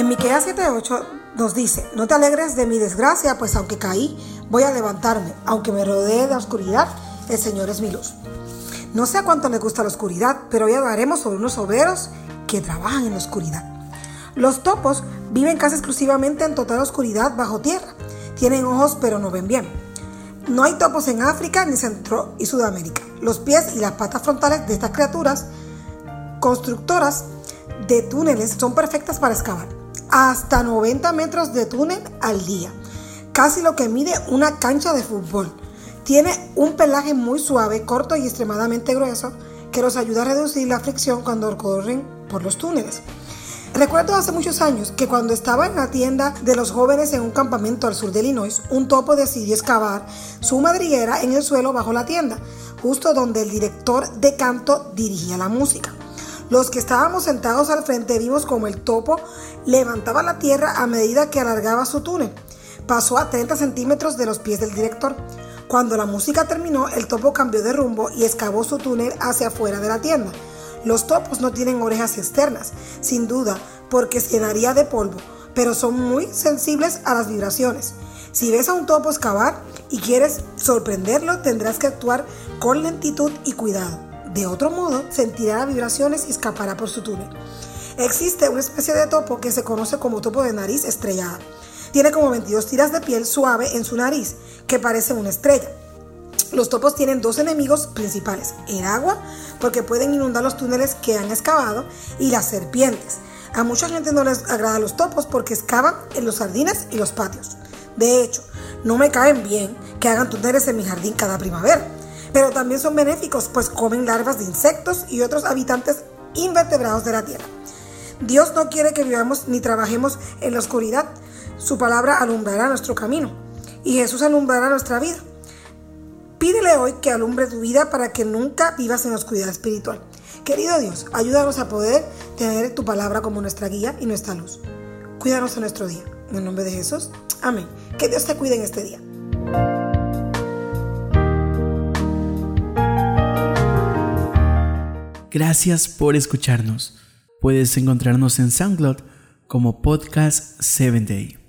En Miqueas 7:8 nos dice, no te alegres de mi desgracia, pues aunque caí, voy a levantarme, aunque me rodee de oscuridad, el Señor es mi luz. No sé a cuánto le gusta la oscuridad, pero hoy hablaremos sobre unos obreros que trabajan en la oscuridad. Los topos viven casi exclusivamente en total oscuridad bajo tierra. Tienen ojos pero no ven bien. No hay topos en África ni Centro y Sudamérica. Los pies y las patas frontales de estas criaturas constructoras de túneles son perfectas para excavar. Hasta 90 metros de túnel al día. Casi lo que mide una cancha de fútbol. Tiene un pelaje muy suave, corto y extremadamente grueso que los ayuda a reducir la fricción cuando corren por los túneles. Recuerdo hace muchos años que cuando estaba en la tienda de los jóvenes en un campamento al sur de Illinois, un topo decidió excavar su madriguera en el suelo bajo la tienda, justo donde el director de canto dirigía la música. Los que estábamos sentados al frente vimos como el topo levantaba la tierra a medida que alargaba su túnel. Pasó a 30 centímetros de los pies del director. Cuando la música terminó, el topo cambió de rumbo y excavó su túnel hacia afuera de la tienda. Los topos no tienen orejas externas, sin duda, porque se daría de polvo, pero son muy sensibles a las vibraciones. Si ves a un topo excavar y quieres sorprenderlo, tendrás que actuar con lentitud y cuidado. De otro modo, sentirá vibraciones y escapará por su túnel. Existe una especie de topo que se conoce como topo de nariz estrellada. Tiene como 22 tiras de piel suave en su nariz, que parece una estrella. Los topos tienen dos enemigos principales, el agua, porque pueden inundar los túneles que han excavado, y las serpientes. A mucha gente no les agrada los topos porque excavan en los jardines y los patios. De hecho, no me caen bien que hagan túneles en mi jardín cada primavera, pero también son benéficos pues comen larvas de insectos y otros habitantes invertebrados de la tierra. Dios no quiere que vivamos ni trabajemos en la oscuridad. Su palabra alumbrará nuestro camino y Jesús alumbrará nuestra vida. Pídele hoy que alumbre tu vida para que nunca vivas en oscuridad espiritual. Querido Dios, ayúdanos a poder tener tu palabra como nuestra guía y nuestra luz. Cuídanos en nuestro día. En el nombre de Jesús. Amén. Que Dios te cuide en este día. Gracias por escucharnos. Puedes encontrarnos en SoundCloud como Podcast 7 Day.